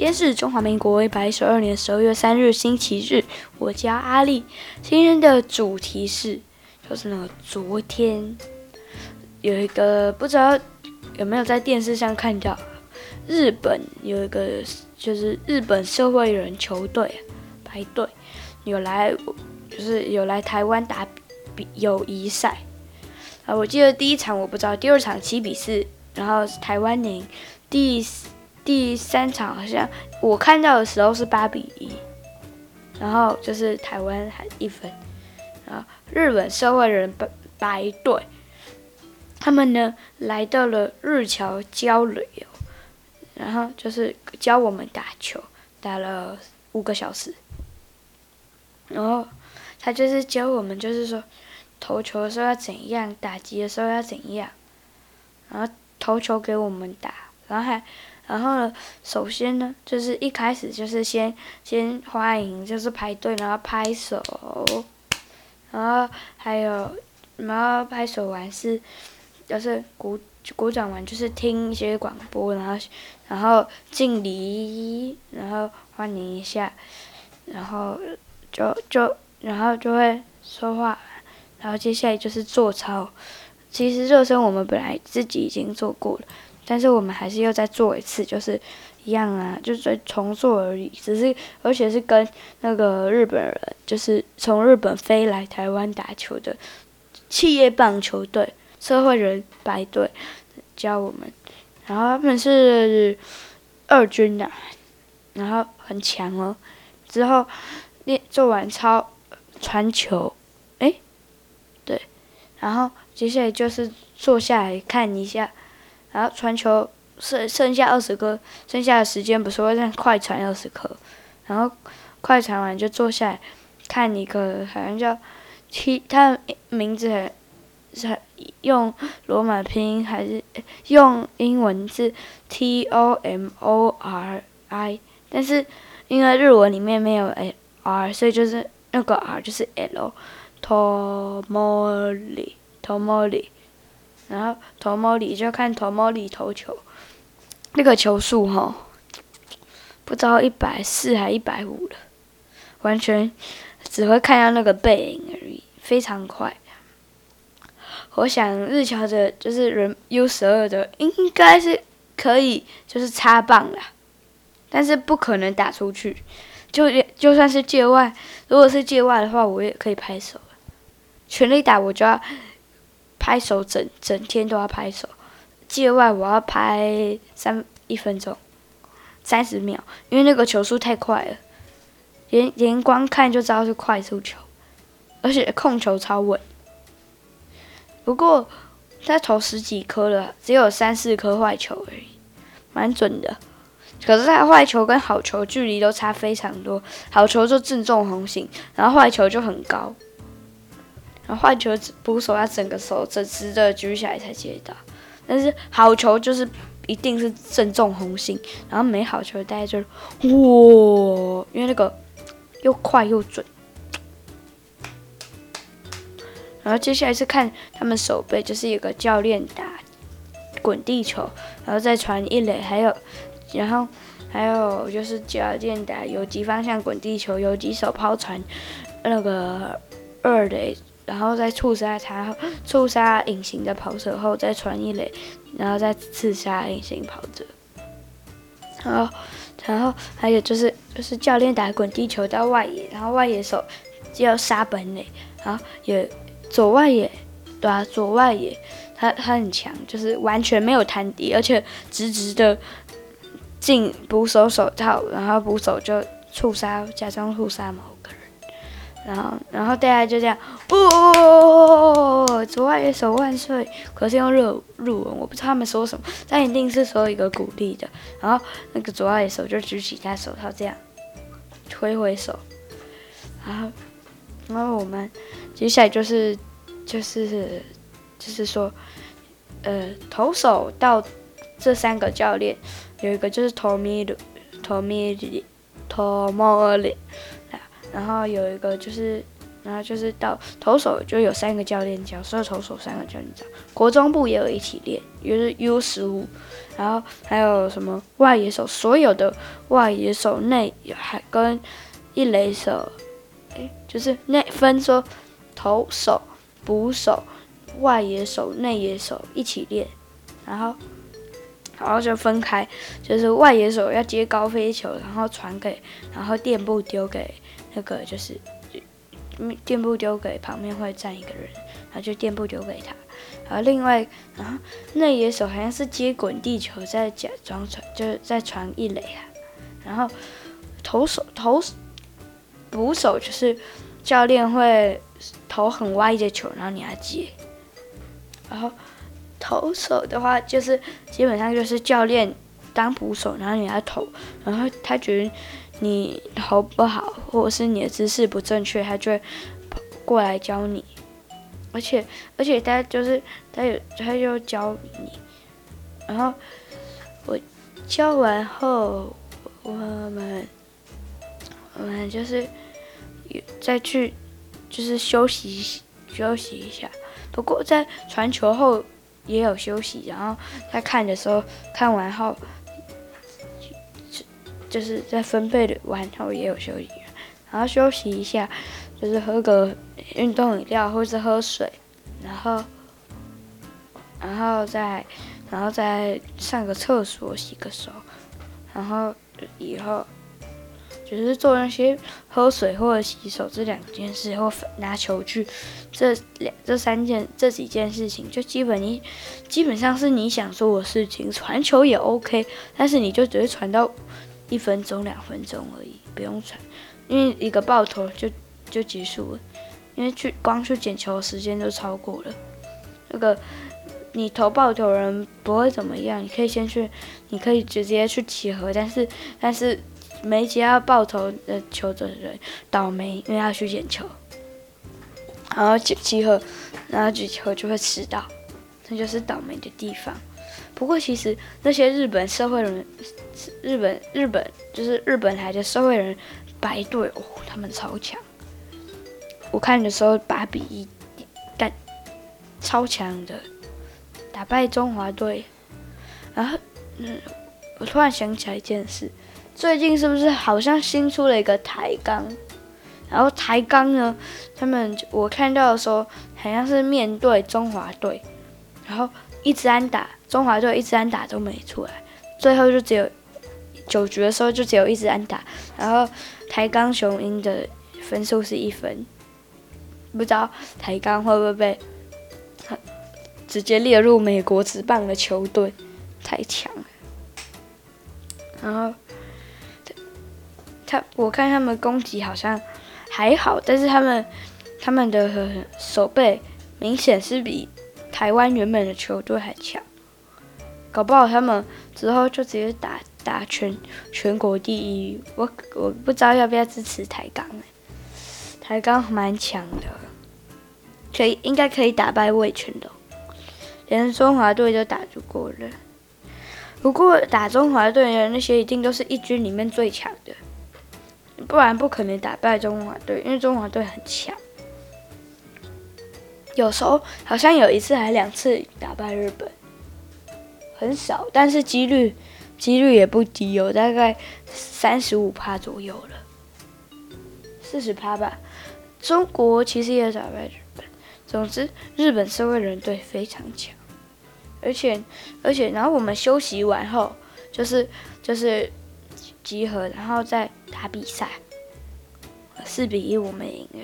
今天是中华民国一百一十二年十二月三日，星期日。我叫阿丽。今天的主题是，就是那个昨天有一个不知道有没有在电视上看到，日本有一个就是日本社会人球队排队有来，就是有来台湾打比友谊赛。啊，我记得第一场我不知道，第二场七比四，然后台湾赢。第第三场好像我看到的时候是八比一，然后就是台湾还一分，然后日本社会人白队，他们呢来到了日侨交流，然后就是教我们打球，打了五个小时，然后他就是教我们，就是说投球的时候要怎样，打击的时候要怎样，然后投球给我们打，然后还。然后呢，首先呢，就是一开始就是先先欢迎，就是排队，然后拍手，然后还有，然后拍手完是，就是鼓鼓掌完就是听一些广播，然后然后敬礼，然后欢迎一下，然后就就然后就会说话，然后接下来就是做操。其实热身我们本来自己已经做过了。但是我们还是要再做一次，就是一样啊，就是重做而已。只是而且是跟那个日本人，就是从日本飞来台湾打球的企业棒球队社会人白队教我们，然后他们是二军的，然后很强哦。之后练做完操传球，诶，对，然后接下来就是坐下来看一下。然后传球剩剩下二十颗，剩下的时间不是会让快传二十颗，然后快传完就坐下来看一个，好像叫 T，他的名字很是用罗马拼音还是用英文字 T O M O R I，但是因为日文里面没有 R，所以就是那个 R 就是 L，Tomori，Tomori。然后投莫里就看投莫里投球，那个球速哈，不知道一百四还一百五了，完全只会看到那个背影而已，非常快。我想日侨的就是人 U 十二的应该是可以就是插棒啦，但是不可能打出去，就就算是界外，如果是界外的话，我也可以拍手，全力打我就要。拍手整整天都要拍手，界外我要拍三一分钟，三十秒，因为那个球速太快了，连连光看就知道是快速球，而且控球超稳。不过他投十几颗了，只有三四颗坏球而已，蛮准的。可是他坏球跟好球距离都差非常多，好球就正中红心，然后坏球就很高。然后坏球捕手要整个手直直的举起来才接到，但是好球就是一定是正中红心，然后没好球大家就哇，因为那个又快又准。然后接下来是看他们手背，就是有个教练打滚地球，然后再传一垒，还有然后还有就是教练打游击方向滚地球，游击手抛传那个二垒。然后再触杀他，触杀隐形的跑者后再传一垒，然后再刺杀隐形跑者。然后，然后还有就是就是教练打滚地球到外野，然后外野手就要杀本垒，然后也左外野，对啊，左外野他他很强，就是完全没有弹地，而且直直的进捕手手套，然后捕手就触杀，假装触杀某个人。然后，然后大家就这样，哦，左外野手万岁！可是用日日文，我不知道他们说什么，但一定是说一个鼓励的。然后那个左外野手就举起他手套，这样挥挥手。然后，然后我们接下来就是，就是，就是说，呃，投手到这三个教练，有一个就是托米鲁，托米里，托莫里。然后有一个就是然后就是到投手就有三个教练教，所有投手三个教练教。国中部也有一起练，就是 U 十五，然后还有什么外野手，所有的外野手内还跟一垒手，诶，就是内分说投手、捕手、外野手、内野手一起练，然后然后就分开，就是外野手要接高飞球，然后传给，然后垫步丢给那个就是。垫步丢给旁边会站一个人，然后就垫步丢给他。然后另外，然后内野手好像是接滚地球，再假装传，就是再传一垒啊。然后投手投捕手就是教练会投很歪的球，然后你要接。然后投手的话，就是基本上就是教练当捕手，然后你要投，然后他觉得。你投不好，或者是你的姿势不正确，他就会过来教你。而且，而且他就是他有他就教你。然后我教完后，我们我们就是再去就是休息休息一下。不过在传球后也有休息，然后他看的时候看完后。就是在分配的完后也有休息，然后休息一下，就是喝个运动饮料或是喝水，然后，然后再，然后再上个厕所洗个手，然后以后就是做那些喝水或者洗手这两件事，或拿球具这两这三件这几件事情，就基本你基本上是你想做的事情，传球也 OK，但是你就只会传到。一分钟、两分钟而已，不用传，因为一个爆头就就结束了，因为去光去捡球时间都超过了。那个你投爆头人不会怎么样，你可以先去，你可以直接去集合，但是但是没接到爆头的球的人倒霉，因为要去捡球，然后集集合，然后举球就会迟到，这就是倒霉的地方。不过其实那些日本社会人，日本日本就是日本来的社会人白队哦，他们超强。我看的时候八比一，但超强的打败中华队。然后嗯，我突然想起来一件事，最近是不是好像新出了一个台钢？然后台钢呢，他们我看到的时候好像是面对中华队，然后一直安打。中华队一支安打都没出来，最后就只有九局的时候就只有一支安打，然后台钢雄鹰的分数是一分，不知道台钢会不会被直接列入美国职棒的球队，太强了。然后他我看他们攻击好像还好，但是他们他们的守备明显是比台湾原本的球队还强。搞不好他们之后就直接打打全全国第一，我我不知道要不要支持台钢，台钢蛮强的，可以应该可以打败味全龙，连中华队都打不过了。不过打中华队的那些一定都是一军里面最强的，不然不可能打败中华队，因为中华队很强。有时候好像有一次还两次打败日本。很少，但是几率几率也不低，有大概三十五趴左右了，四十趴吧。中国其实也打败日本。总之，日本社会人队非常强，而且而且，然后我们休息完后，就是就是集合，然后再打比赛。四比一我们赢了，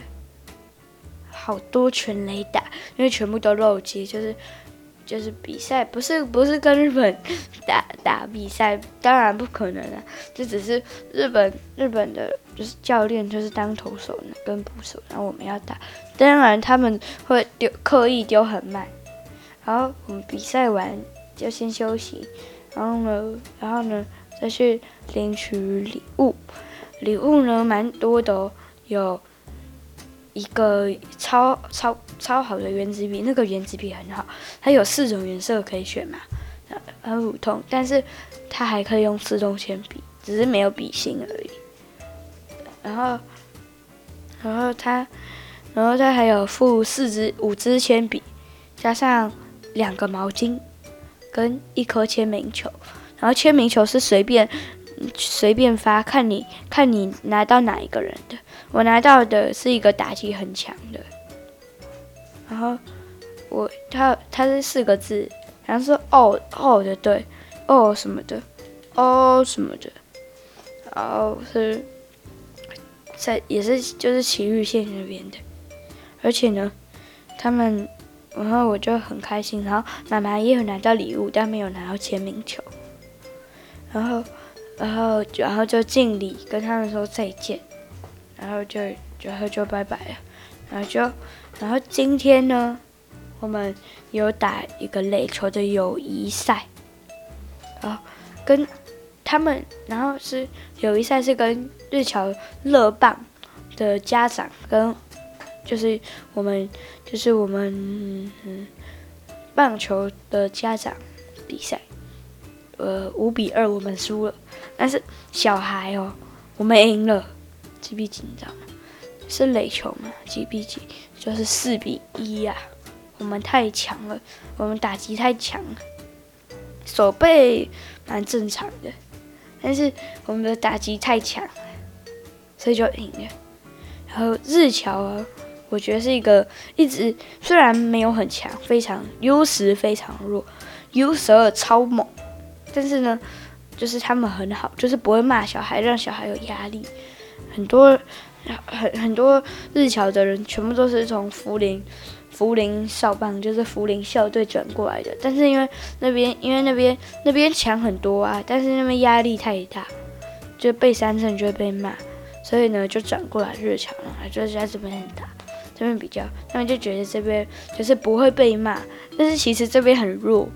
好多全垒打，因为全部都漏接，就是。就是比赛不是不是跟日本打打比赛，当然不可能了。这只是日本日本的，就是教练就是当投手呢跟捕手，然后我们要打。当然他们会丢刻意丢很慢，然后我们比赛完就先休息，然后呢然后呢再去领取礼物，礼物呢蛮多的哦，有。一个超超超好的原子笔，那个原子笔很好，它有四种颜色可以选嘛，很普通，但是它还可以用自动铅笔，只是没有笔芯而已。然后，然后它，然后它还有附四支、五支铅笔，加上两个毛巾，跟一颗签名球。然后签名球是随便随便发，看你看你拿到哪一个人的。我拿到的是一个打击很强的。然后我他他是四个字，好像是哦哦的对，哦什么的，哦什么的，然后是在也是就是埼玉县那边的。而且呢，他们，然后我就很开心。然后妈妈也有拿到礼物，但没有拿到签名球。然后，然后，然后就敬礼，跟他们说再见。然后就，然后就拜拜了。然后就，然后今天呢，我们有打一个垒球的友谊赛。啊，跟他们，然后是友谊赛是跟日侨乐棒的家长跟。就是我们，就是我们，棒球的家长比赛，呃，五比二我们输了，但是小孩哦，我们赢了，几比几你知道吗？是垒球嘛，几比几？就是四比一呀，我们太强了，我们打击太强了，守备蛮正常的，但是我们的打击太强了，所以就赢了。然后日桥啊。我觉得是一个一直虽然没有很强，非常优势非常弱，U 十二超猛，但是呢，就是他们很好，就是不会骂小孩，让小孩有压力。很多很很多日侨的人全部都是从福林福林少棒，就是福林校队转过来的，但是因为那边因为那边那边强很多啊，但是那边压力太大，就背三胜就会被骂，所以呢就转过来日侨了，就是在这边很大。这边比较，他们就觉得这边就是不会被骂，但是其实这边很弱，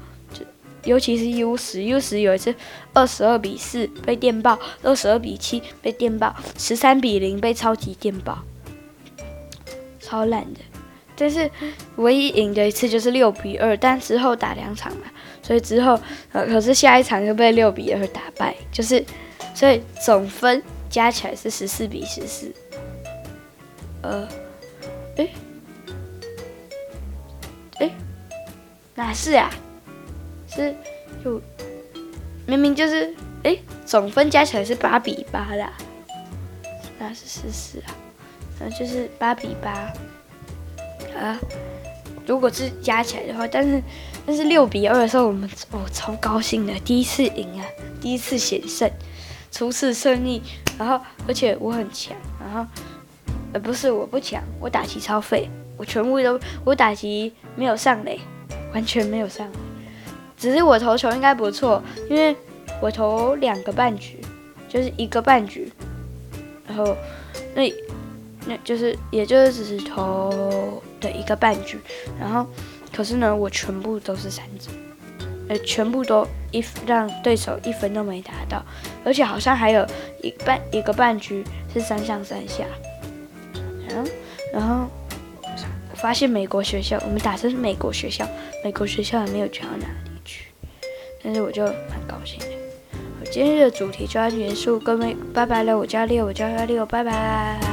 尤其是 U 十，U 十有一次二十二比四被电爆，二十二比七被电爆，十三比零被超级电爆，超烂的。但是唯一赢的一次就是六比二，但之后打两场嘛，所以之后呃，可是下一场又被六比二打败，就是所以总分加起来是十四比十四，呃。哎，哎，哪是啊？是就明明就是哎，总分加起来是八比八啦，那是十四啊，那就是八比八啊。如果是加起来的话，但是但是六比二的时候，我们哦超高兴的，第一次赢啊，第一次险胜，初次胜利，然后而且我很强，然后。呃，不是，我不强，我打击超废，我全部都，我打击没有上嘞，完全没有上，只是我投球应该不错，因为我投两个半局，就是一个半局，然后那那就是也就是只是投的一个半局，然后可是呢，我全部都是三振，呃，全部都一让对手一分都没打到，而且好像还有一半一个半局是三上三下。嗯，然后我发现美国学校，我们打的是美国学校，美国学校也没有强到哪里，但是我就很高兴。我今日的主题就要结束，各位拜拜了，我叫六，我叫幺六，拜拜。